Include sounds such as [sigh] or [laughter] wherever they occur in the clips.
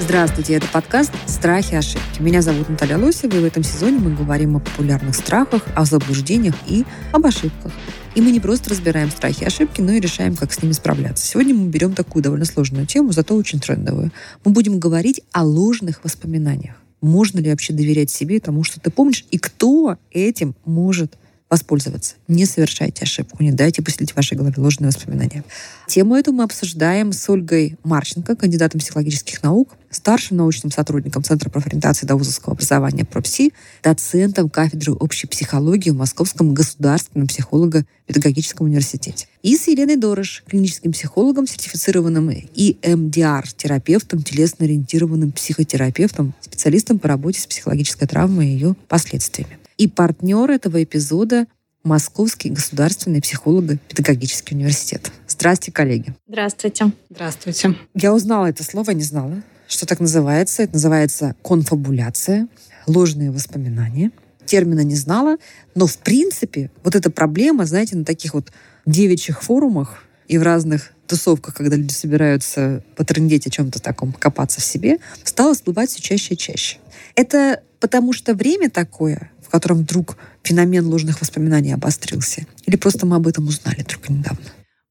Здравствуйте, это подкаст «Страхи и ошибки». Меня зовут Наталья Лосева, и в этом сезоне мы говорим о популярных страхах, о заблуждениях и об ошибках. И мы не просто разбираем страхи и ошибки, но и решаем, как с ними справляться. Сегодня мы берем такую довольно сложную тему, зато очень трендовую. Мы будем говорить о ложных воспоминаниях. Можно ли вообще доверять себе тому, что ты помнишь, и кто этим может воспользоваться. Не совершайте ошибку, не дайте поселить в вашей голове ложные воспоминания. Тему эту мы обсуждаем с Ольгой Марченко, кандидатом психологических наук, старшим научным сотрудником Центра профориентации довузовского образования ПРОПСИ, доцентом кафедры общей психологии в Московском государственном психолого-педагогическом университете. И с Еленой Дорож, клиническим психологом, сертифицированным EMDR-терапевтом, телесно-ориентированным психотерапевтом, специалистом по работе с психологической травмой и ее последствиями. И партнер этого эпизода Московский государственный психолого-педагогический университет. Здравствуйте, коллеги. Здравствуйте. Здравствуйте. Я узнала это слово, не знала, что так называется. Это называется конфабуляция, ложные воспоминания. Термина не знала, но в принципе вот эта проблема, знаете, на таких вот девичьих форумах и в разных тусовках, когда люди собираются потрындеть о чем-то таком, копаться в себе, стала всплывать все чаще и чаще. Это потому что время такое, котором вдруг феномен ложных воспоминаний обострился? Или просто мы об этом узнали только недавно?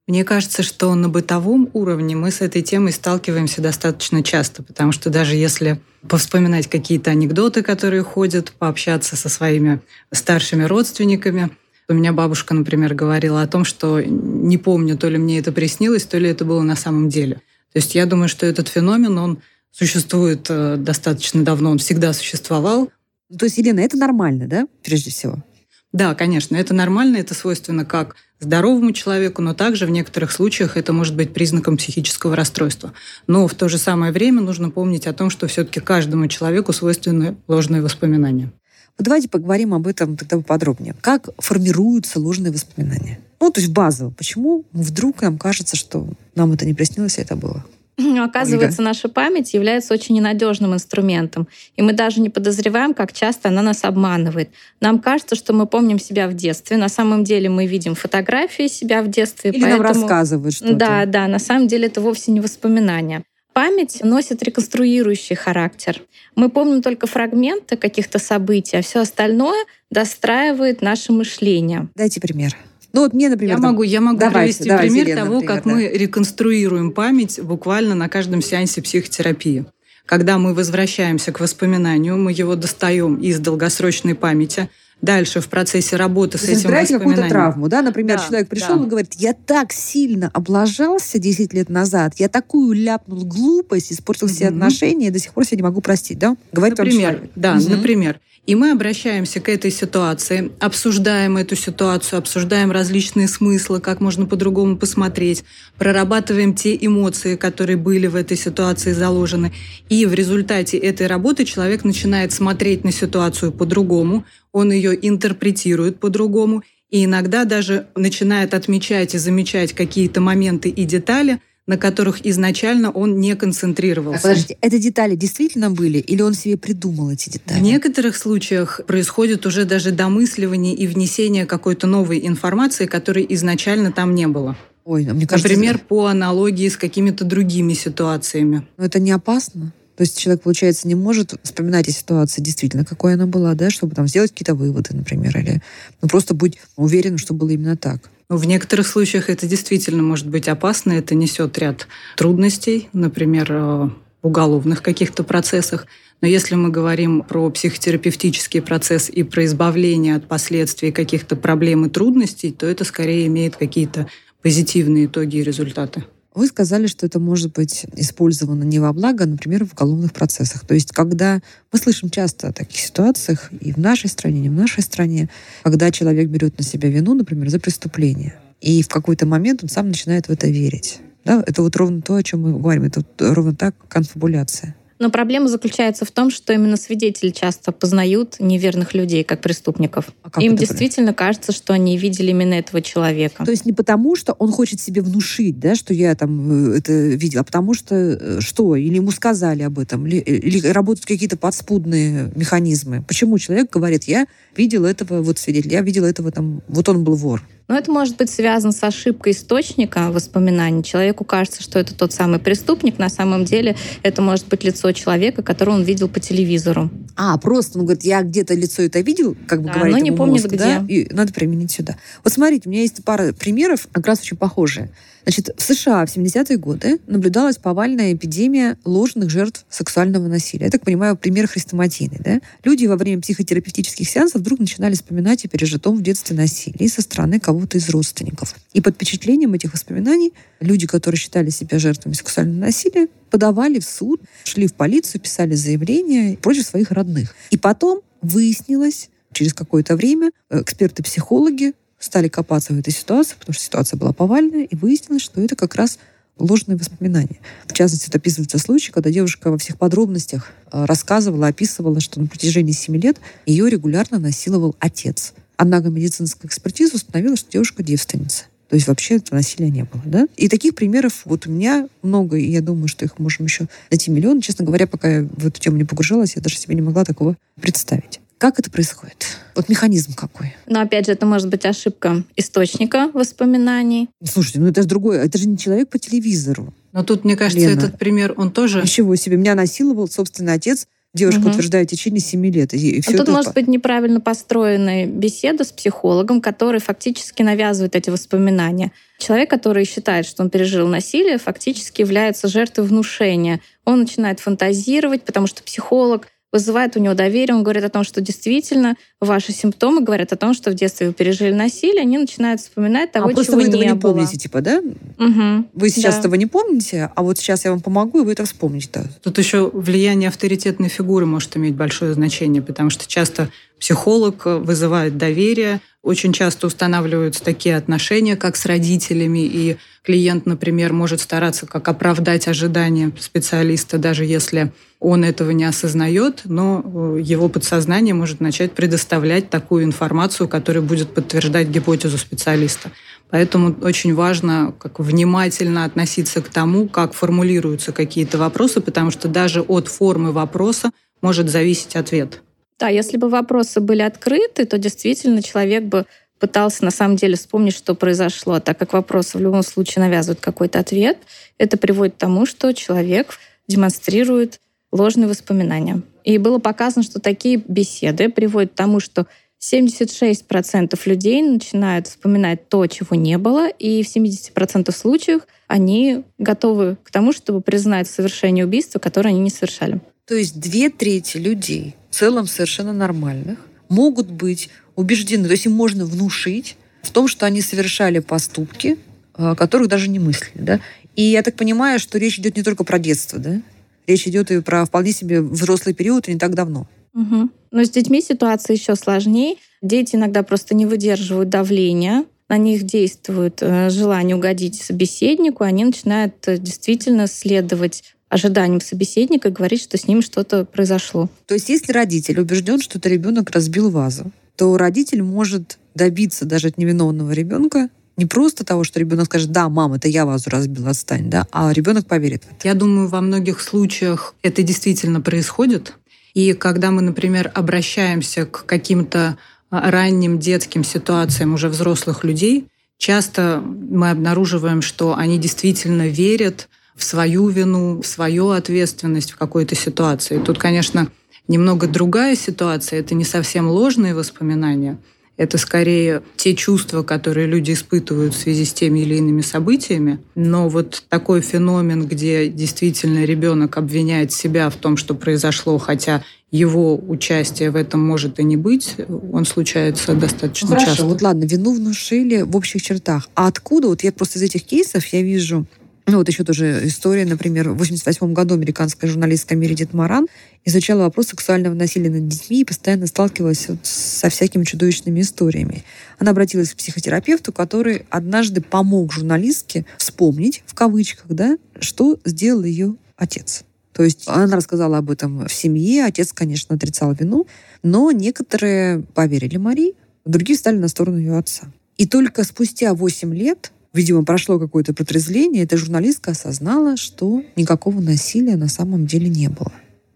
Мне кажется, что на бытовом уровне мы с этой темой сталкиваемся достаточно часто, потому что даже если повспоминать какие-то анекдоты, которые ходят, пообщаться со своими старшими родственниками, у меня бабушка, например, говорила о том, что не помню, то ли мне это приснилось, то ли это было на самом деле. То есть я думаю, что этот феномен, он существует э, достаточно давно, он всегда существовал. То есть, Елена, это нормально, да, прежде всего? Да, конечно, это нормально, это свойственно как здоровому человеку, но также в некоторых случаях это может быть признаком психического расстройства. Но в то же самое время нужно помнить о том, что все-таки каждому человеку свойственны ложные воспоминания. Вот давайте поговорим об этом тогда поподробнее. Как формируются ложные воспоминания? Ну, то есть базово. Почему вдруг нам кажется, что нам это не приснилось, а это было? Оказывается, Ольга. наша память является очень ненадежным инструментом, и мы даже не подозреваем, как часто она нас обманывает. Нам кажется, что мы помним себя в детстве. На самом деле мы видим фотографии себя в детстве. Или поэтому... нам рассказывают что-то. Да, да, на самом деле это вовсе не воспоминания. Память носит реконструирующий характер. Мы помним только фрагменты каких-то событий, а все остальное достраивает наше мышление. Дайте пример. Ну вот мне, например... Я там... могу, я могу давайте, привести давайте, пример Елена, того, например, как да. мы реконструируем память буквально на каждом сеансе психотерапии. Когда мы возвращаемся к воспоминанию, мы его достаем из долгосрочной памяти, дальше в процессе работы с этим какую-то травму, да? Например, да, человек пришел да. и говорит, я так сильно облажался 10 лет назад, я такую ляпнул глупость, испортил все угу. отношения, и до сих пор себя не могу простить, да? Говорит например, Да, угу. например. И мы обращаемся к этой ситуации, обсуждаем эту ситуацию, обсуждаем различные смыслы, как можно по-другому посмотреть, прорабатываем те эмоции, которые были в этой ситуации заложены. И в результате этой работы человек начинает смотреть на ситуацию по-другому, он ее интерпретирует по-другому, и иногда даже начинает отмечать и замечать какие-то моменты и детали – на которых изначально он не концентрировался. А подождите, это детали действительно были или он себе придумал эти детали? В некоторых случаях происходит уже даже домысливание и внесение какой-то новой информации, которой изначально там не было. Ой, ну, мне кажется, Например, это... по аналогии с какими-то другими ситуациями. Но это не опасно? То есть человек, получается, не может вспоминать о ситуации действительно, какой она была, да, чтобы там сделать какие-то выводы, например, или ну, просто быть уверенным, что было именно так. В некоторых случаях это действительно может быть опасно, это несет ряд трудностей, например, э, уголовных каких-то процессах. Но если мы говорим про психотерапевтический процесс и про избавление от последствий каких-то проблем и трудностей, то это скорее имеет какие-то позитивные итоги и результаты. Вы сказали, что это может быть использовано не во благо, а, например, в уголовных процессах. То есть, когда мы слышим часто о таких ситуациях и в нашей стране, и не в нашей стране, когда человек берет на себя вину, например, за преступление, и в какой-то момент он сам начинает в это верить. Да? Это вот ровно то, о чем мы говорим. Это вот ровно так конфабуляция. Но проблема заключается в том, что именно свидетели часто познают неверных людей как преступников. А как Им действительно кажется, что они видели именно этого человека. То есть не потому, что он хочет себе внушить, да, что я там э, это видел, а потому что э, что? Или ему сказали об этом? Или, э, или работают какие-то подспудные механизмы? Почему человек говорит, я видел этого вот свидетеля, я видел этого там, вот он был вор. Но это может быть связано с ошибкой источника воспоминаний. Человеку кажется, что это тот самый преступник. На самом деле это может быть лицо человека, которого он видел по телевизору. А, просто он говорит, я где-то лицо это видел, как бы Да, говорит но не ему помнит мозг, где. да, и надо применить сюда. Вот смотрите, у меня есть пара примеров, как раз очень похожие. Значит, в США в 70-е годы наблюдалась повальная эпидемия ложных жертв сексуального насилия. Я так понимаю, пример хрестоматийный. Да? Люди во время психотерапевтических сеансов вдруг начинали вспоминать о пережитом в детстве насилии со стороны кого-то из родственников. И под впечатлением этих воспоминаний люди, которые считали себя жертвами сексуального насилия, подавали в суд, шли в полицию, писали заявления против своих родных. И потом выяснилось, через какое-то время э, эксперты-психологи стали копаться в этой ситуации, потому что ситуация была повальная, и выяснилось, что это как раз ложные воспоминания. В частности, это описывается случай, когда девушка во всех подробностях э, рассказывала, описывала, что на протяжении 7 лет ее регулярно насиловал отец. Однако медицинская экспертиза установила, что девушка девственница. То есть вообще этого насилия не было. Да? И таких примеров вот у меня много, и я думаю, что их можем еще найти миллион. Честно говоря, пока я в эту тему не погружалась, я даже себе не могла такого представить. Как это происходит? Вот механизм какой? Но опять же, это может быть ошибка источника воспоминаний. Слушайте, ну это же другое. Это же не человек по телевизору. Но тут, мне кажется, Лена. этот пример, он тоже... Ничего себе. Меня насиловал собственный отец. Девушка Мгм. утверждает в течение 7 лет. И, и А тут это может быть неправильно построенная беседа с психологом, который фактически навязывает эти воспоминания. Человек, который считает, что он пережил насилие, фактически является жертвой внушения. Он начинает фантазировать, потому что психолог вызывает у него доверие, он говорит о том, что действительно ваши симптомы говорят о том, что в детстве вы пережили насилие, они начинают вспоминать того, а просто чего вы этого не, не было. помните, типа, да? Мгм. Вы сейчас Да. этого не помните, а вот сейчас я вам помогу, и вы это вспомните. Тут еще влияние авторитетной фигуры может иметь большое значение, потому что часто психолог вызывает доверие, очень часто устанавливаются такие отношения, как с родителями, и клиент, например, может стараться как оправдать ожидания специалиста, даже если он этого не осознает, но э, его подсознание может начать предоставлять такую информацию, которая будет подтверждать гипотезу специалиста. Поэтому очень важно как внимательно относиться к тому, как формулируются какие-то вопросы, потому что даже от формы вопроса может зависеть ответ. Да, если бы вопросы были открыты, то действительно человек бы пытался на самом деле вспомнить, что произошло. Так как вопросы в любом случае навязывают какой-то ответ, это приводит к тому, что человек демонстрирует ложные воспоминания. И было показано, что такие беседы приводят к тому, что 76% людей начинают вспоминать то, чего не было, и в 70% случаев они готовы к тому, чтобы признать совершение убийства, которое они не совершали. То есть две трети людей, в целом совершенно нормальных, могут быть убеждены, то есть им можно внушить в том, что они совершали поступки, о которых даже не мыслили. Да? И я так понимаю, что речь идет не только про детство, да? Речь идет и про вполне себе взрослый период, и не так давно. Мгм. Но с детьми ситуация еще сложнее. Дети иногда просто не выдерживают давления, на них действует э, желание угодить собеседнику, они начинают э, действительно следовать ожиданиям собеседника и говорить, что с ним что-то произошло. То есть если родитель убежден, что это ребенок разбил вазу, то родитель может добиться даже от невиновного ребенка не просто того, что ребенок скажет, да, мам, это я вазу разбил, отстань, да, а ребенок поверит в это. Я думаю, во многих случаях это действительно происходит. И когда мы, например, обращаемся к каким-то а, ранним детским ситуациям уже взрослых людей, часто мы обнаруживаем, что они действительно верят в свою вину, в свою ответственность в какой-то ситуации. Тут, конечно, немного другая ситуация. Это не совсем ложные воспоминания. Это скорее те чувства, которые люди испытывают в связи с теми или иными событиями. Но вот такой феномен, где действительно ребенок обвиняет себя в том, что произошло, хотя его участие в этом может и не быть, он случается достаточно Хорошо, часто. вот ладно, вину внушили в общих чертах. А откуда, вот я просто из этих кейсов я вижу, ну вот еще тоже история, например, в 88 году американская журналистка Мередит Маран изучала вопрос сексуального насилия над детьми и постоянно сталкивалась вот со всякими чудовищными историями. Она обратилась к психотерапевту, который однажды помог журналистке вспомнить, в кавычках, да, что сделал ее отец. То есть она рассказала об этом в семье, отец, конечно, отрицал вину, но некоторые поверили Марии, другие стали на сторону ее отца. И только спустя 8 лет, видимо, прошло какое-то протрезвление, эта журналистка осознала, что никакого насилия на самом деле не было.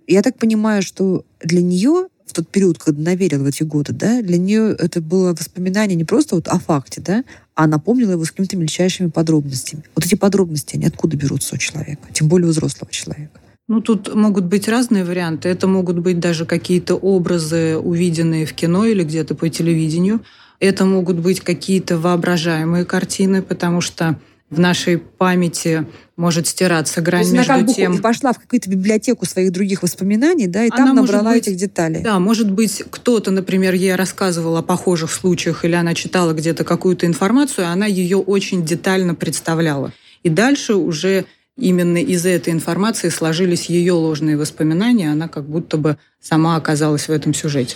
Я так понимаю, что для нее в тот период, когда она верила в эти годы, да, для нее это было воспоминание не просто вот о факте, да, а напомнила его с какими-то мельчайшими подробностями. Вот эти подробности, они откуда берутся у человека, тем более у взрослого человека? Ну, тут могут быть разные варианты. Это могут быть даже какие-то образы, увиденные в кино или где-то по телевидению. Это могут быть какие-то воображаемые картины, потому что в нашей памяти может стираться грань То есть между она тем... Пошла в какую-то библиотеку своих других воспоминаний, да, и она там набрала быть, этих деталей. Да, может быть, кто-то, например, ей рассказывал о похожих случаях, или она читала где-то какую-то информацию, она ее очень детально представляла. И дальше уже именно из этой информации сложились ее ложные воспоминания, она как будто бы сама оказалась в этом сюжете.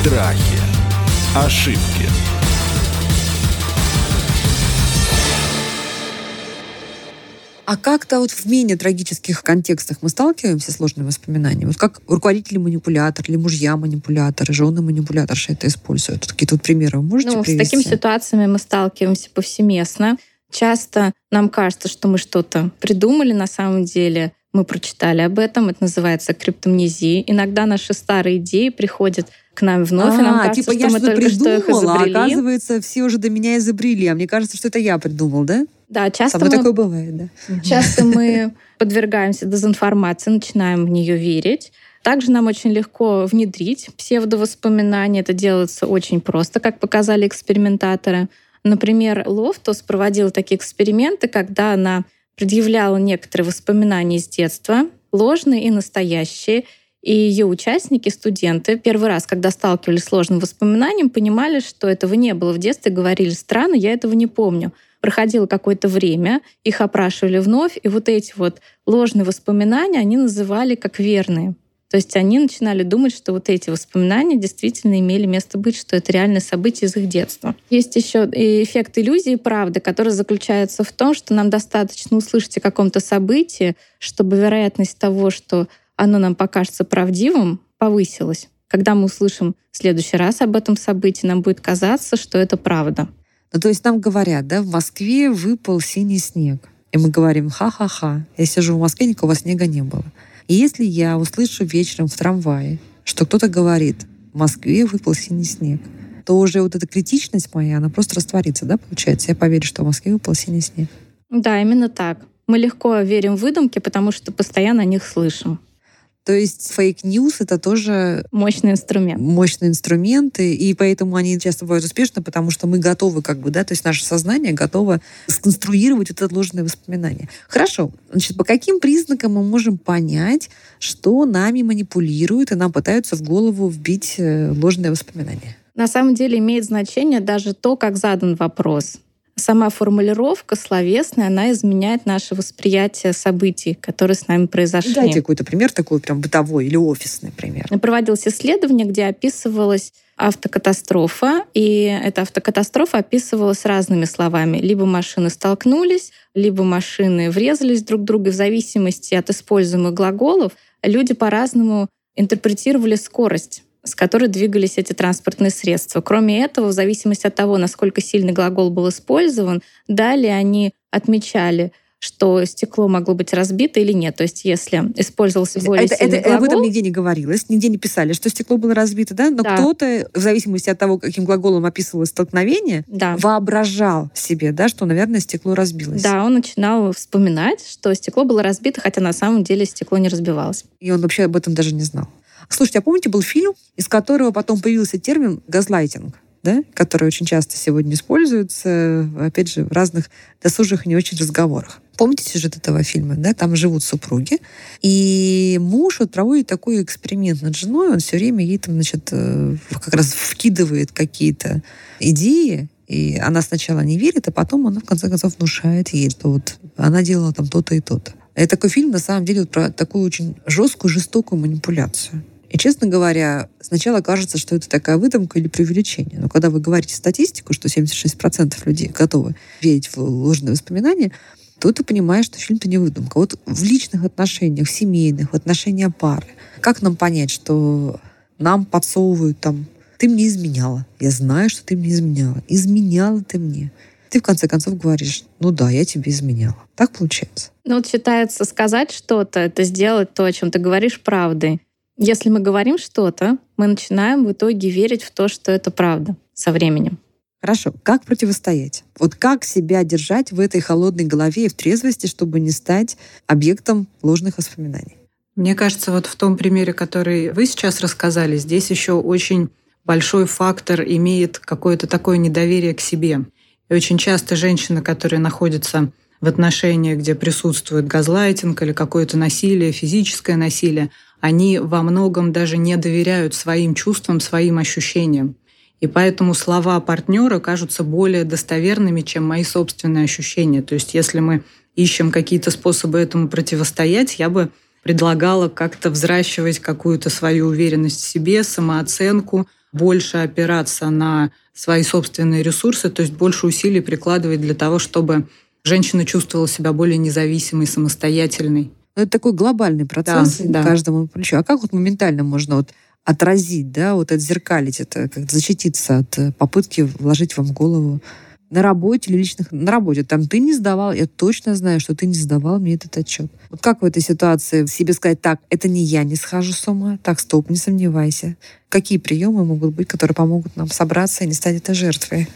Страхи. Ошибки. А как-то вот в менее трагических контекстах мы сталкиваемся с сложными воспоминаниями? Вот как руководители манипулятор или мужья манипуляторы, жены манипуляторши это используют? Какие-то вот примеры вы можете ну, привести? С такими ситуациями мы сталкиваемся повсеместно. Часто нам кажется, что мы что-то придумали на самом деле, мы прочитали об этом, это называется криптомнезией. Иногда наши старые идеи приходят к нам вновь, а, и нам кажется, типа что я мы только придумала, что их изобрели. а оказывается, все уже до меня изобрели, а мне кажется, что это я придумал, да? Да, часто мы, такое бывает, да. [laughs] Часто мы подвергаемся дезинформации, начинаем в нее верить. Также нам очень легко внедрить псевдовоспоминания. Это делается очень просто, как показали экспериментаторы. Например, Лофтус проводил такие эксперименты, когда она предъявляла некоторые воспоминания из детства, ложные и настоящие, и ее участники, студенты, первый раз, когда сталкивались с сложным воспоминанием, понимали, что этого не было в детстве, говорили, странно, я этого не помню. Проходило какое-то время, их опрашивали вновь, и вот эти вот ложные воспоминания они называли как верные. То есть они начинали думать, что вот эти воспоминания действительно имели место быть, что это реальное событие из их детства. Есть еще и эффект иллюзии правды, который заключается в том, что нам достаточно услышать о каком-то событии, чтобы вероятность того, что оно нам покажется правдивым, повысилось. Когда мы услышим в следующий раз об этом событии, нам будет казаться, что это правда. Ну, то есть нам говорят, да, в Москве выпал синий снег. И мы говорим, ха-ха-ха, я сижу в Москве, никакого снега не было. И если я услышу вечером в трамвае, что кто-то говорит, в Москве выпал синий снег, то уже вот эта критичность моя, она просто растворится, да, получается? Я поверю, что в Москве выпал синий снег. Да, именно так. Мы легко верим в выдумки, потому что постоянно о них слышим. То есть fake news — это тоже... Мощный инструмент. Мощные инструменты, и поэтому они часто бывают успешны, потому что мы готовы как бы, да, то есть наше сознание готово сконструировать это ложное воспоминание. Хорошо. Значит, по каким признакам мы можем понять, что нами манипулируют и нам пытаются в голову вбить э, ложное воспоминание? На самом деле имеет значение даже то, как задан вопрос сама формулировка словесная, она изменяет наше восприятие событий, которые с нами произошли. Дайте какой-то пример такой прям бытовой или офисный пример. Проводилось исследование, где описывалась автокатастрофа, и эта автокатастрофа описывалась разными словами. Либо машины столкнулись, либо машины врезались друг в друга. В зависимости от используемых глаголов люди по-разному интерпретировали скорость с которой двигались эти транспортные средства. Кроме этого, в зависимости от того, насколько сильный глагол был использован, далее они отмечали, что стекло могло быть разбито или нет. То есть если использовался более это, сильный это, глагол... Об этом нигде не говорилось, нигде не писали, что стекло было разбито, да? Но Да. кто-то, в зависимости от того, каким глаголом описывалось столкновение, Да. воображал себе, да, что, наверное, стекло разбилось. Да, он начинал вспоминать, что стекло было разбито, хотя на самом деле стекло не разбивалось. И он вообще об этом даже не знал. Слушайте, а помните, был фильм, из которого потом появился термин «газлайтинг», да? который очень часто сегодня используется, опять же, в разных досужих и не очень разговорах. Помните сюжет этого фильма? Да? Там живут супруги, и муж вот проводит такой эксперимент над женой, он все время ей там, значит, э, как раз вкидывает какие-то идеи, и она сначала не верит, а потом она, в конце концов, внушает ей, что вот она делала там то-то и то-то. Это такой фильм, на самом деле, вот про такую очень жесткую, жестокую манипуляцию. И, честно говоря, сначала кажется, что это такая выдумка или преувеличение. Но когда вы говорите статистику, что 76% людей готовы верить в ложные воспоминания, то ты понимаешь, что фильм-то не выдумка. Вот в личных отношениях, в семейных, в отношениях пары. Как нам понять, что нам подсовывают там «ты мне изменяла». Я знаю, что ты мне изменяла. Изменяла ты мне. Ты в конце концов говоришь, ну да, я тебе изменяла. Так получается. Ну вот считается сказать что-то, это сделать то, о чем ты говоришь правдой. Если мы говорим что-то, мы начинаем в итоге верить в то, что это правда со временем. Хорошо. Как противостоять? Вот как себя держать в этой холодной голове и в трезвости, чтобы не стать объектом ложных воспоминаний? Мне кажется, вот в том примере, который вы сейчас рассказали, здесь еще очень большой фактор имеет какое-то такое недоверие к себе. И очень часто женщины, которые находятся в отношениях, где присутствует газлайтинг или какое-то насилие, физическое насилие, они во многом даже не доверяют своим чувствам, своим ощущениям. И поэтому слова партнера кажутся более достоверными, чем мои собственные ощущения. То есть если мы ищем какие-то способы этому противостоять, я бы предлагала как-то взращивать какую-то свою уверенность в себе, самооценку, больше опираться на свои собственные ресурсы, то есть больше усилий прикладывать для того, чтобы женщина чувствовала себя более независимой, самостоятельной. Ну, это такой глобальный процесс да, каждому плечу. А как вот моментально можно вот отразить, да, вот отзеркалить это, как защититься от э, попытки вложить вам в голову на работе или личных... На работе. Там ты не сдавал, я точно знаю, что ты не сдавал мне этот отчет. Вот как в этой ситуации себе сказать, так, это не я не схожу с ума, так, стоп, не сомневайся. Какие приемы могут быть, которые помогут нам собраться и не стать этой жертвой?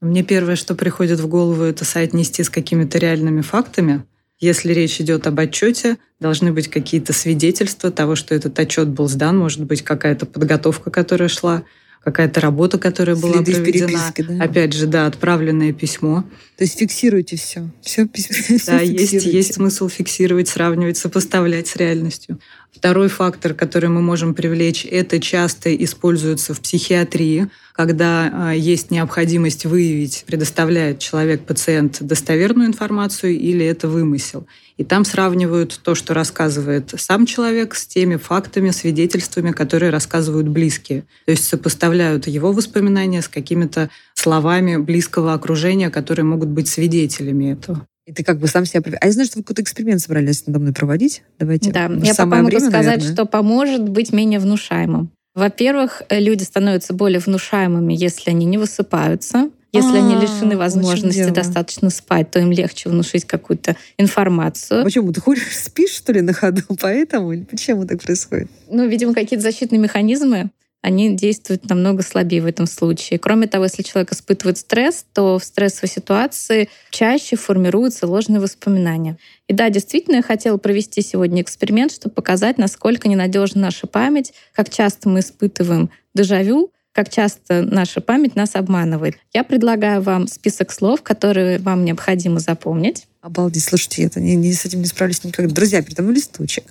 Мне первое, что приходит в голову, это соотнести с какими-то реальными фактами. Если речь идет об отчете, должны быть какие-то свидетельства того, что этот отчет был сдан, может быть, какая-то подготовка, которая шла, какая-то работа, которая была Следы проведена. Да? Опять же, да, отправленное письмо. То есть фиксируйте все. все, [laughs] да, есть, есть смысл фиксировать, сравнивать, сопоставлять с реальностью. Второй фактор, который мы можем привлечь, это часто используется в психиатрии, когда а, есть необходимость выявить, предоставляет человек, пациент, достоверную информацию или это вымысел. И там сравнивают то, что рассказывает сам человек, с теми фактами, свидетельствами, которые рассказывают близкие. То есть сопоставляют его воспоминания с какими-то словами близкого окружения, которые могут быть свидетелями этого. И ты как бы сам себя... А я знаю, что вы какой-то эксперимент собрались надо мной проводить. Давайте. Да, я пока могу время, сказать, наверное. что поможет быть менее внушаемым. Во-первых, люди становятся более внушаемыми, если они не высыпаются. Если они лишены возможности достаточно спать, то им легче внушить какую-то информацию. Почему? Ты ходишь, спишь, что ли, на ходу? [laughs] Поэтому? Или почему так происходит? Ну, видимо, какие-то защитные механизмы они действуют намного слабее в этом случае. Кроме того, если человек испытывает стресс, то в стрессовой ситуации чаще формируются ложные воспоминания. И да, действительно, я хотела провести сегодня эксперимент, чтобы показать, насколько ненадежна наша память, как часто мы испытываем дежавю, как часто наша память нас обманывает. Я предлагаю вам список слов, которые вам необходимо запомнить. Обалдеть, слушайте, это не, не, с этим не справлюсь никогда. Друзья, передо мной листочек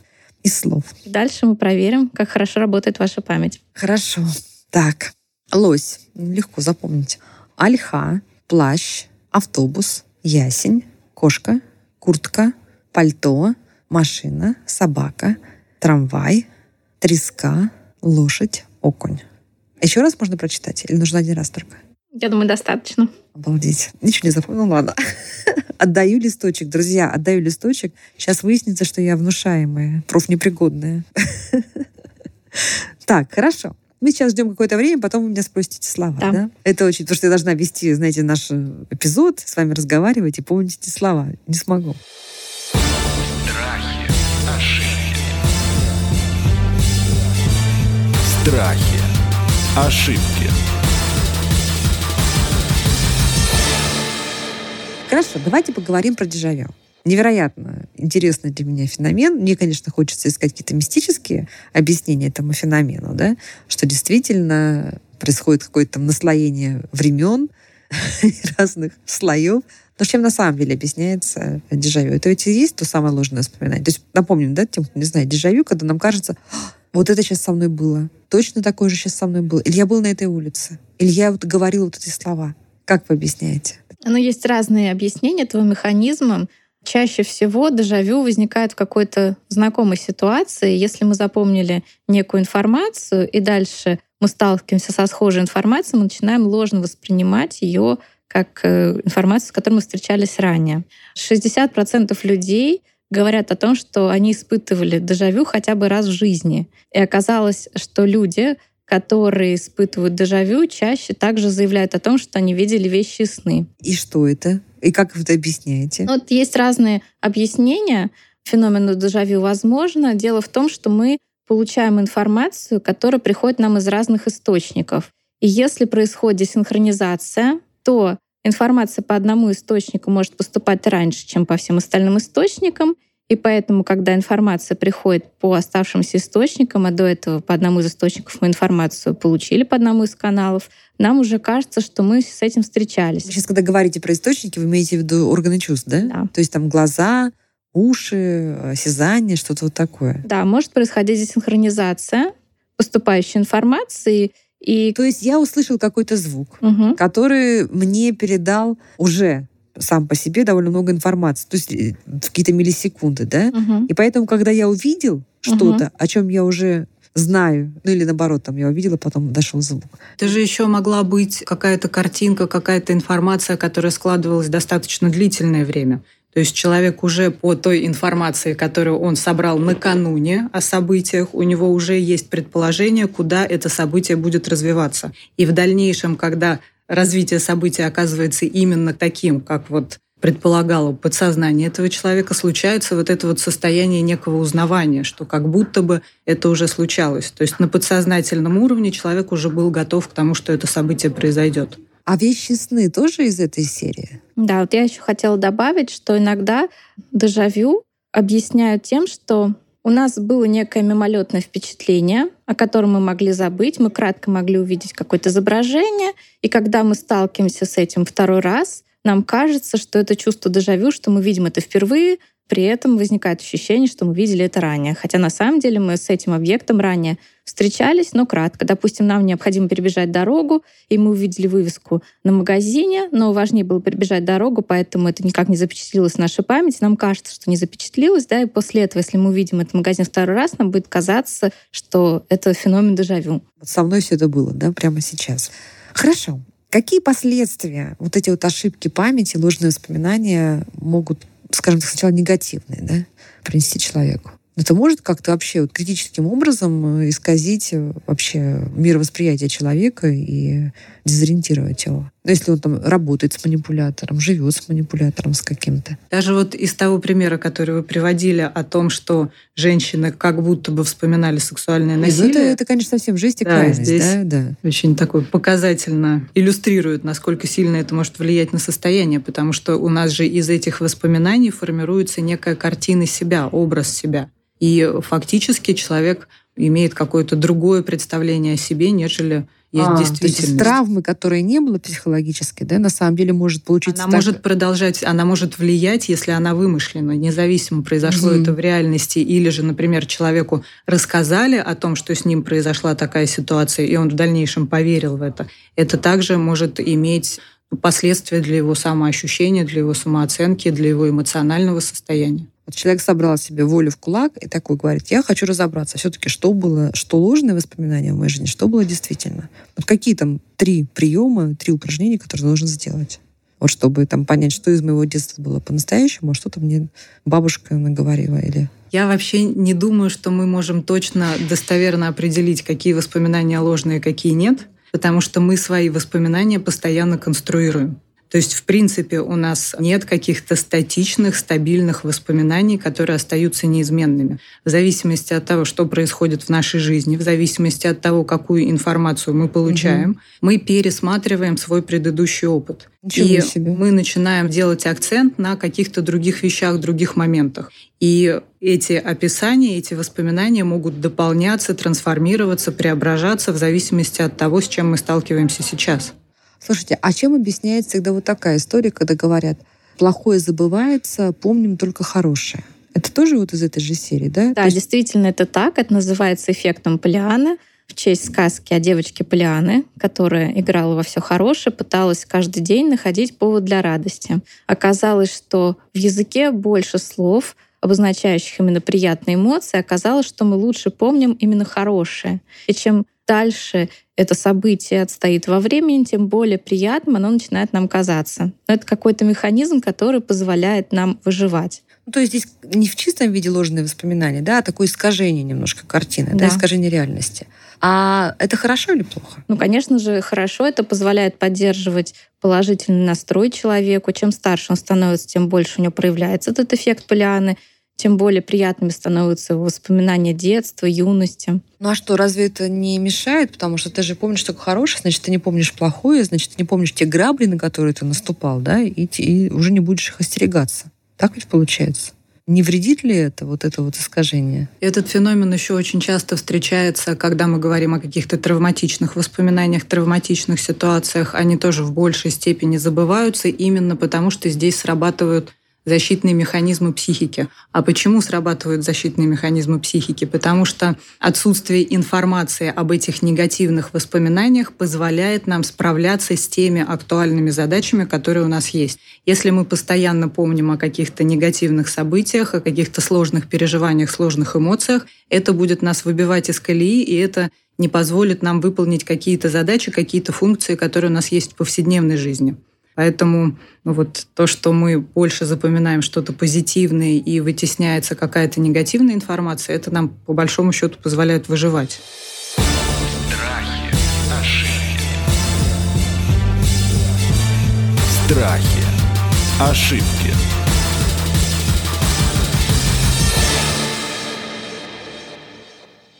из слов. Дальше мы проверим, как хорошо работает ваша память. Хорошо. Так, лось. Легко запомнить. Альха, плащ, автобус, ясень, кошка, куртка, пальто, машина, собака, трамвай, треска, лошадь, окунь. Еще раз можно прочитать? Или нужно один раз только? Я думаю, достаточно. Обалдеть. Ничего не запомнил, ну ладно. [laughs] отдаю листочек, друзья, отдаю листочек. Сейчас выяснится, что я внушаемая, профнепригодная. [laughs] Так, хорошо. Мы сейчас ждем какое-то время, потом вы меня спросите слова. Да. да? Это очень... Потому что я должна вести, знаете, наш эпизод, с вами разговаривать и помнить эти слова. Не смогу. Страхи, ошибки. Страхи, ошибки. Хорошо, давайте поговорим про дежавю. Невероятно интересный для меня феномен. Мне, конечно, хочется искать какие-то мистические объяснения этому феномену, да, что действительно происходит какое-то наслоение времен [laughs] разных слоев. Но чем на самом деле объясняется дежавю? Это ведь и есть то самое ложное воспоминание. То есть напомним, да, тем, кто не знает, дежавю, когда нам кажется, вот это сейчас со мной было, точно такое же сейчас со мной было. Или я был на этой улице, или я вот говорил вот эти слова. Как вы объясняете? Но есть разные объяснения этого механизма. Чаще всего дежавю возникает в какой-то знакомой ситуации. Если мы запомнили некую информацию, и дальше мы сталкиваемся со схожей информацией, мы начинаем ложно воспринимать ее как э, информацию, с которой мы встречались ранее. 60% людей говорят о том, что они испытывали дежавю хотя бы раз в жизни. И оказалось, что люди, которые испытывают дежавю, чаще также заявляют о том, что они видели вещи и сны. И что это? И как вы это объясняете? Вот есть разные объяснения феномену дежавю. Возможно, дело в том, что мы получаем информацию, которая приходит нам из разных источников. И если происходит синхронизация, то информация по одному источнику может поступать раньше, чем по всем остальным источникам, и поэтому, когда информация приходит по оставшимся источникам, а до этого по одному из источников мы информацию получили по одному из каналов, нам уже кажется, что мы с этим встречались. Сейчас, когда говорите про источники, вы имеете в виду органы чувств, да? Да. То есть там глаза, уши, осязание, что-то вот такое. Да, может происходить десинхронизация поступающей информации, и... То есть я услышал какой-то звук, Мгм. который мне передал уже сам по себе довольно много информации, то есть э, в какие-то миллисекунды, да? Мгм. И поэтому, когда я увидел что-то, о чем я уже знаю, ну или наоборот, там я увидела, потом дошел звук. Это же еще могла быть какая-то картинка, какая-то информация, которая складывалась достаточно длительное время. То есть человек уже по той информации, которую он собрал накануне о событиях, у него уже есть предположение, куда это событие будет развиваться. И в дальнейшем, когда развитие события оказывается именно таким, как вот предполагало подсознание этого человека, случается вот это вот состояние некого узнавания, что как будто бы это уже случалось. То есть на подсознательном уровне человек уже был готов к тому, что это событие произойдет. А вещи сны тоже из этой серии? Да, вот я еще хотела добавить, что иногда дежавю объясняют тем, что у нас было некое мимолетное впечатление, о котором мы могли забыть, мы кратко могли увидеть какое-то изображение, и когда мы сталкиваемся с этим второй раз, нам кажется, что это чувство дежавю, что мы видим это впервые, при этом возникает ощущение, что мы видели это ранее. Хотя на самом деле мы с этим объектом ранее встречались, но кратко. Допустим, нам необходимо перебежать дорогу, и мы увидели вывеску на магазине, но важнее было перебежать дорогу, поэтому это никак не запечатлилось в нашей памяти. Нам кажется, что не запечатлилось, да, и после этого, если мы увидим этот магазин второй раз, нам будет казаться, что это феномен дежавю. Вот со мной все это было, да, прямо сейчас. Хорошо. Какие последствия вот эти вот ошибки памяти, ложные воспоминания могут, скажем так, сначала негативные, да, принести человеку? Это может как-то вообще вот критическим образом э, исказить э, вообще мировосприятие человека и дезориентировать его? Если он там работает с манипулятором, живет с манипулятором с каким-то. Даже вот из того примера, который вы приводили о том, что женщины как будто бы вспоминали сексуальное Ну, насилие, это, это, конечно, совсем жесть и Да, крайность, здесь- да, да. очень такой показательно иллюстрирует, насколько сильно это может влиять на состояние, потому что у нас же из этих воспоминаний формируется некая картина себя, образ себя. И фактически человек имеет какое-то другое представление о себе, нежели есть А, То есть действительность. из травмы, которой не было психологически, да, на самом деле может получиться Она так- может продолжать, она может влиять, если она вымышлена, независимо, произошло Мгм. это в реальности, или же, например, человеку рассказали о том, что с ним произошла такая ситуация, и он в дальнейшем поверил в это. Это также может иметь последствия для его самоощущения, для его самооценки, для его эмоционального состояния. Вот человек собрал себе волю в кулак и такой говорит, я хочу разобраться, все-таки что было, что ложные воспоминания в моей жизни, что было действительно. Вот какие там три приема, три упражнения, которые должен сделать? Вот чтобы там понять, что из моего детства было по-настоящему, а что-то мне бабушка наговорила или... Я вообще не думаю, что мы можем точно достоверно определить, какие воспоминания ложные, какие нет, потому что мы свои воспоминания постоянно конструируем. То есть, в принципе, у нас нет каких-то статичных, стабильных воспоминаний, которые остаются неизменными. В зависимости от того, что происходит в нашей жизни, в зависимости от того, какую информацию мы получаем, мы пересматриваем свой предыдущий опыт. Ничего и себе. мы начинаем делать акцент на каких-то других вещах, других моментах. И эти описания, эти воспоминания могут дополняться, трансформироваться, преображаться в зависимости от того, с чем мы сталкиваемся сейчас. Слушайте, а чем объясняется всегда вот такая история, когда говорят, плохое забывается, помним только хорошее? Это тоже вот из этой же серии, да? Да, есть- действительно, это так. Это называется эффектом Полианы. в честь сказки о девочке Полианы, которая играла во все хорошее, пыталась каждый день находить повод для радости. Оказалось, что в языке больше слов, обозначающих именно приятные эмоции, оказалось, что мы лучше помним именно хорошее. И чем дальше это событие отстоит во времени, тем более приятным оно начинает нам казаться. Но это какой-то механизм, который позволяет нам выживать. Ну, то есть здесь не в чистом виде ложные воспоминания, да, а такое искажение немножко картины, да, да искажение реальности. А это хорошо или плохо? Ну, конечно же, хорошо. Это позволяет поддерживать положительный настрой человеку. Чем старше он становится, тем больше у него проявляется этот эффект Полианы тем более приятными становятся воспоминания детства, юности. Ну а что, разве это не мешает? Потому что ты же помнишь только хорошее, значит, ты не помнишь плохое, значит, ты не помнишь те грабли, на которые ты наступал, да, и, и уже не будешь их остерегаться. Так ведь получается? Не вредит ли это, вот это вот искажение? Этот феномен еще очень часто встречается, когда мы говорим о каких-то травматичных воспоминаниях, травматичных ситуациях. Они тоже в большей степени забываются именно потому, что здесь срабатывают защитные механизмы психики. А почему срабатывают защитные механизмы психики? Потому что отсутствие информации об этих негативных воспоминаниях позволяет нам справляться с теми актуальными задачами, которые у нас есть. Если мы постоянно помним о каких-то негативных событиях, о каких-то сложных переживаниях, сложных эмоциях, это будет нас выбивать из колеи, и это не позволит нам выполнить какие-то задачи, какие-то функции, которые у нас есть в повседневной жизни. Поэтому ну, вот то, что мы больше запоминаем что-то позитивное и вытесняется какая-то негативная информация, это нам по большому счету позволяет выживать. Страхи, ошибки. Страхи, ошибки.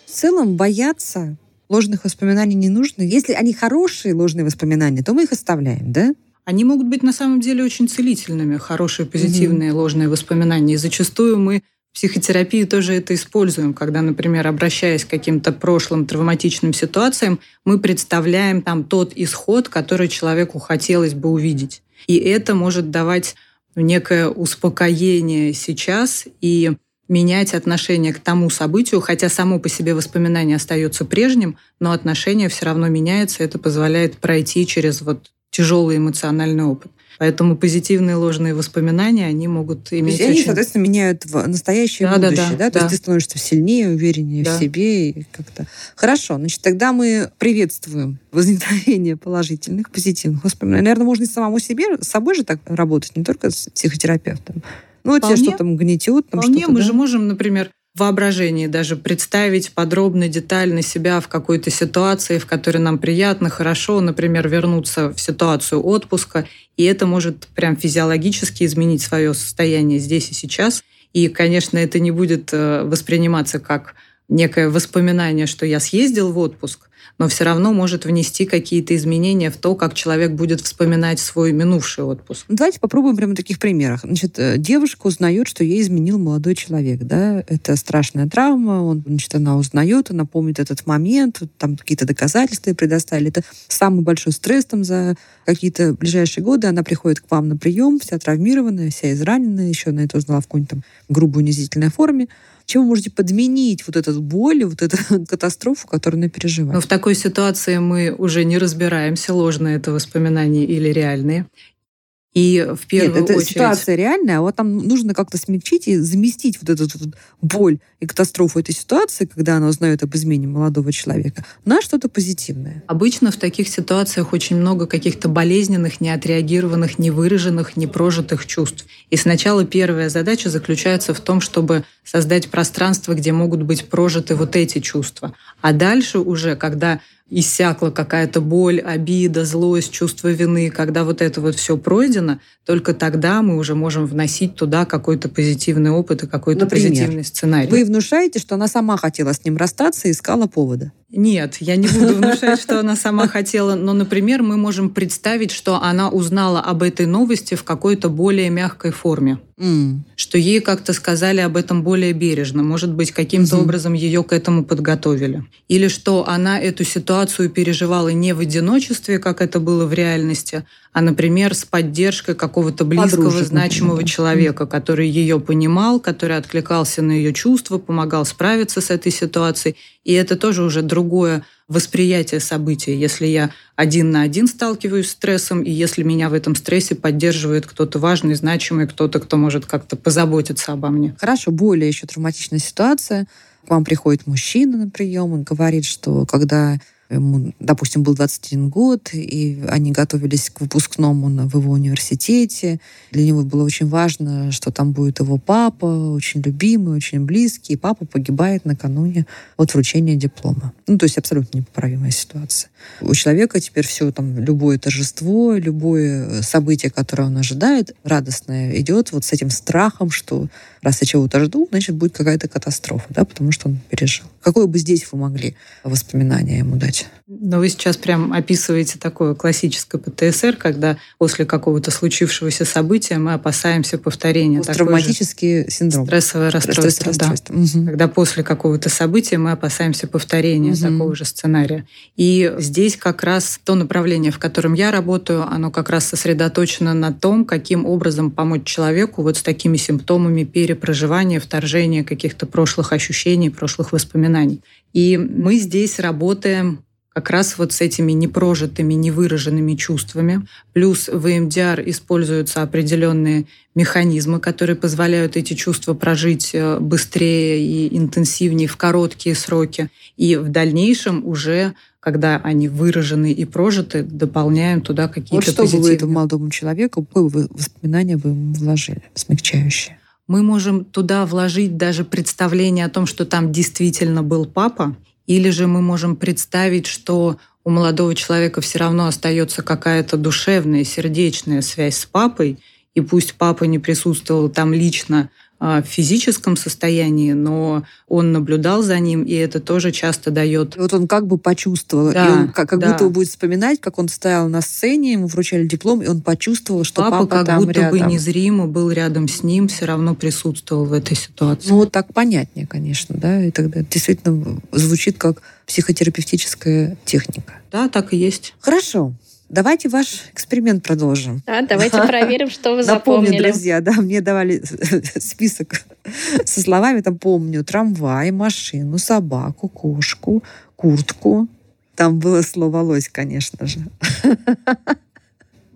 В целом бояться ложных воспоминаний не нужно. Если они хорошие ложные воспоминания, то мы их оставляем, да? Они могут быть на самом деле очень целительными, хорошие, позитивные, mm-hmm. ложные воспоминания. И зачастую мы в психотерапии тоже это используем, когда, например, обращаясь к каким-то прошлым травматичным ситуациям, мы представляем там тот исход, который человеку хотелось бы увидеть. И это может давать некое успокоение сейчас и менять отношение к тому событию, хотя само по себе воспоминание остается прежним, но отношение все равно меняется, это позволяет пройти через вот тяжелый эмоциональный опыт. Поэтому позитивные ложные воспоминания, они могут иметь То есть очень... они, соответственно, меняют в настоящее да, будущее, да? да? да? То есть ты становишься сильнее, увереннее да. в себе и как-то... Хорошо, значит, тогда мы приветствуем возникновение положительных, позитивных воспоминаний. Наверное, можно и самому себе, с собой же так работать, не только с психотерапевтом. Ну, вот тебе что-то гнетет. Там Вполне мы да? же можем, например, воображении даже представить подробно, детально себя в какой-то ситуации, в которой нам приятно, хорошо, например, вернуться в ситуацию отпуска, и это может прям физиологически изменить свое состояние здесь и сейчас. И, конечно, это не будет э, восприниматься как некое воспоминание, что я съездил в отпуск, но все равно может внести какие-то изменения в то, как человек будет вспоминать свой минувший отпуск. Давайте попробуем прямо на таких примерах. Значит, э, девушка узнает, что ей изменил молодой человек, да, это страшная травма, он, значит, она узнает, она помнит этот момент, там какие-то доказательства предоставили. Это самый большой стресс там за какие-то ближайшие годы. Она приходит к вам на прием, вся травмированная, вся израненная, еще на это узнала в какой-нибудь там грубой унизительной форме чем вы можете подменить вот эту боль, вот эту [laughs] катастрофу, которую она переживает. Но в такой ситуации мы уже не разбираемся, ложные это воспоминания или реальные. И в первую Нет, это очередь... ситуация реальная, а вот там нужно как-то смягчить и заместить вот эту вот боль и катастрофу этой ситуации, когда она узнает об измене молодого человека, на что-то позитивное. Обычно в таких ситуациях очень много каких-то болезненных, неотреагированных, невыраженных, непрожитых чувств. И сначала первая задача заключается в том, чтобы создать пространство, где могут быть прожиты вот эти чувства. А дальше уже, когда иссякла какая-то боль, обида, злость, чувство вины, когда вот это вот все пройдено, только тогда мы уже можем вносить туда какой-то позитивный опыт и какой-то позитивный сценарий. Вы внушаете, что она сама хотела с ним расстаться и искала повода? Нет, я не буду внушать, что она [laughs] сама хотела, но, например, мы можем представить, что она узнала об этой новости в какой-то более мягкой форме. Mm. Что ей как-то сказали об этом более бережно. Может быть, каким-то mm-hmm. образом ее к этому подготовили. Или что она эту ситуацию переживала не в одиночестве, как это было в реальности, а, например, с поддержкой какого-то близкого, Подружек, значимого например, человека, который ее понимал, который откликался на ее чувства, помогал справиться с этой ситуацией. И это тоже уже друг другое восприятие события, если я один на один сталкиваюсь с стрессом, и если меня в этом стрессе поддерживает кто-то важный, значимый, кто-то, кто может как-то позаботиться обо мне. Хорошо, более еще травматичная ситуация. К вам приходит мужчина на прием и говорит, что когда ему, допустим, был 21 год, и они готовились к выпускному в его университете. Для него было очень важно, что там будет его папа, очень любимый, очень близкий, и папа погибает накануне от вручения диплома. Ну, то есть абсолютно непоправимая ситуация. У человека теперь все, там, любое торжество, любое событие, которое он ожидает, радостное, идет вот с этим страхом, что раз я чего-то жду, значит, будет какая-то катастрофа, да, потому что он пережил. Какое бы здесь вы могли воспоминания ему дать? Но вы сейчас прям описываете такое классическое ПТСР, когда после какого-то случившегося события мы опасаемся повторения. Травматический синдром. Стрессовое расстройство, да. Угу. Когда после какого-то события мы опасаемся повторения угу. такого же сценария. И здесь как раз то направление, в котором я работаю, оно как раз сосредоточено на том, каким образом помочь человеку вот с такими симптомами перепроживания, вторжения каких-то прошлых ощущений, прошлых воспоминаний. И мы здесь работаем как раз вот с этими непрожитыми, невыраженными чувствами. Плюс в EMDR используются определенные механизмы, которые позволяют эти чувства прожить э, быстрее и интенсивнее в короткие сроки. И в дальнейшем уже когда они выражены и прожиты, дополняем туда какие-то вот что позитивные. бы вы этому молодому человеку, какое вы воспоминания вы ему вложили, смягчающие? Мы можем туда вложить даже представление о том, что там действительно был папа, или же мы можем представить, что у молодого человека все равно остается какая-то душевная, сердечная связь с папой, и пусть папа не присутствовал там лично, в физическом состоянии, но он наблюдал за ним, и это тоже часто дает... вот он как бы почувствовал, да, и он как, как да. будто будет вспоминать, как он стоял на сцене, ему вручали диплом, и он почувствовал, что папа, папа как там будто рядом. бы незримо был рядом с ним, все равно присутствовал в этой ситуации. Ну вот так понятнее, конечно, да, и тогда действительно звучит как психотерапевтическая техника. Да, так и есть. Хорошо. Давайте ваш эксперимент продолжим. Да, давайте проверим, что вы запомнили. Напомню, друзья, да, мне давали [laughs] список со словами, там помню, трамвай, машину, собаку, кошку, куртку. Там было слово «лось», конечно же.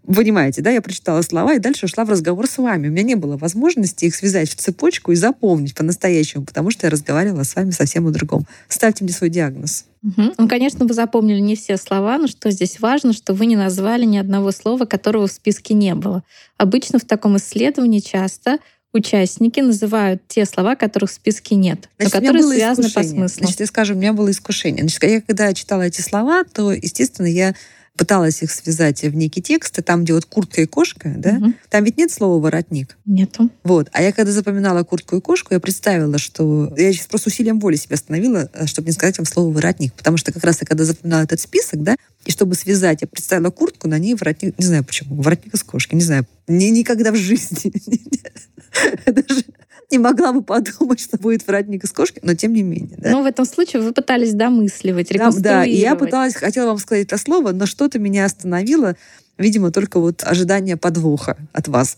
Понимаете, да, я прочитала слова и дальше ушла в разговор с вами. У меня не было возможности их связать в цепочку и запомнить по-настоящему, потому что я разговаривала с вами совсем о другом. Ставьте мне свой диагноз. Угу. Ну, конечно, вы запомнили не все слова, но что здесь важно, что вы не назвали ни одного слова, которого в списке не было. Обычно в таком исследовании часто участники называют те слова, которых в списке нет, Значит, но которые связаны искушение. по смыслу. Значит, я скажу, у меня было искушение. Значит, я когда читала эти слова, то, естественно, я пыталась их связать в некий текст, и там, где вот куртка и кошка, да, угу. там ведь нет слова воротник. Нету. Вот. А я когда запоминала куртку и кошку, я представила, что я сейчас просто усилием воли себя остановила, э, чтобы не сказать вам слово воротник. Потому что как раз я когда запоминала этот список, да, и чтобы связать, я представила куртку, на ней воротник, не знаю почему, воротник из кошки, не знаю, ни, никогда в жизни. [laughs] Даже не могла бы подумать, что будет воротник из кошки, но тем не менее. Да? Ну, в этом случае вы пытались домысливать, реконструировать. Да, да, и я пыталась, хотела вам сказать это слово, но что-то меня остановило. Видимо, только вот ожидание подвоха от вас.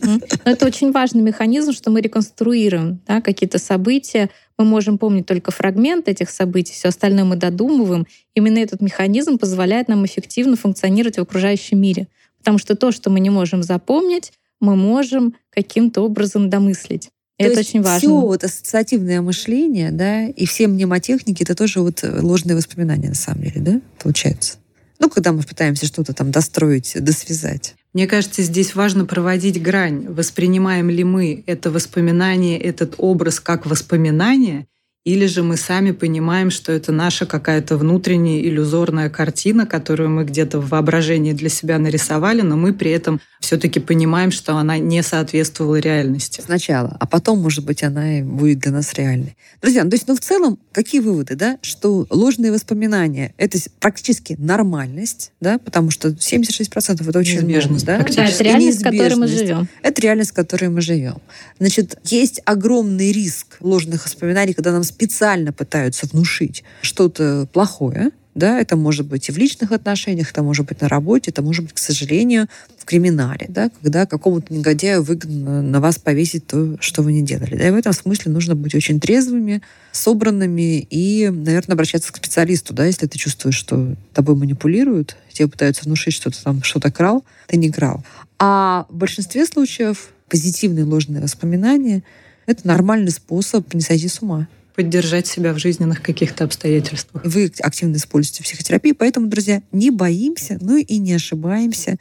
Но это очень важный механизм, что мы реконструируем да, какие-то события. Мы можем помнить только фрагмент этих событий, все остальное мы додумываем. Именно этот механизм позволяет нам эффективно функционировать в окружающем мире. Потому что то, что мы не можем запомнить, мы можем каким-то образом домыслить. То это очень важно. Все вот ассоциативное мышление, да, и все мнемотехники, это тоже вот ложные воспоминания на самом деле, да, получается? Ну, когда мы пытаемся что-то там достроить, досвязать. Мне кажется, здесь важно проводить грань. Воспринимаем ли мы это воспоминание, этот образ как воспоминание, или же мы сами понимаем, что это наша какая-то внутренняя иллюзорная картина, которую мы где-то в воображении для себя нарисовали, но мы при этом все-таки понимаем, что она не соответствовала реальности. Сначала, а потом, может быть, она и будет для нас реальной. Друзья, ну, то есть, ну, в целом, какие выводы, да? Что ложные воспоминания — это практически нормальность, да? Потому что 76% — это очень неизбежность, много, да? Да, это реальность, в которой мы живем. Это реальность, в которой мы живем. Значит, есть огромный риск ложных воспоминаний, когда нам специально пытаются внушить что-то плохое, Да, это может быть и в личных отношениях, это может быть на работе, это может быть, к сожалению, в криминале, да, когда какому-то негодяю выгодно на вас повесить то, что вы не делали. Да, и в этом смысле нужно быть очень трезвыми, собранными и, наверное, обращаться к специалисту, да, если ты чувствуешь, что тобой манипулируют, тебе пытаются внушить, что ты там что-то крал, ты не крал. А в большинстве случаев позитивные ложные воспоминания — это нормальный способ не сойти с ума поддержать себя в жизненных каких-то обстоятельствах. Вы активно используете психотерапию, поэтому, друзья, не боимся, ну и не ошибаемся,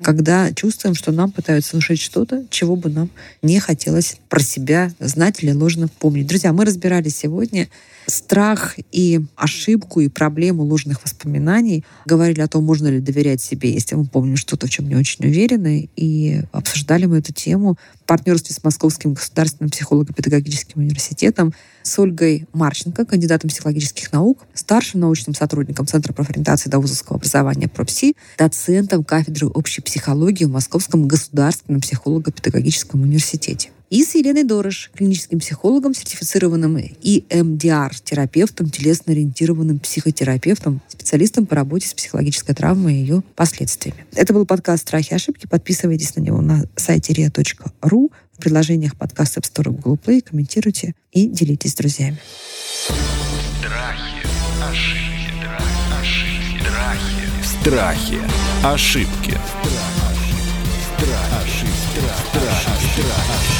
когда чувствуем, что нам пытаются внушить что-то, чего бы нам не хотелось про себя знать или ложно помнить. Друзья, мы разбирали сегодня страх и ошибку и проблему ложных воспоминаний. Говорили о том, можно ли доверять себе, если мы помним что-то, в чем не очень уверены. И обсуждали мы эту тему в партнерстве с Московским государственным психолого-педагогическим университетом с Ольгой Марченко, кандидатом психологических наук, старшим научным сотрудником Центра профориентации довузовского образования ПРОПСИ, доцентом кафедры общей психологии в Московском государственном психолого-педагогическом университете и с Еленой Дорож, клиническим психологом, сертифицированным EMDR-терапевтом, телесно-ориентированным психотерапевтом, специалистом по работе с психологической травмой и ее последствиями. Это был подкаст «Страхи и ошибки». Подписывайтесь на него на сайте ria.ru, в приложениях подкаста App Store и Google Play, комментируйте и делитесь с друзьями. Страхи, ошибки, ошибки, страхи, ошибки.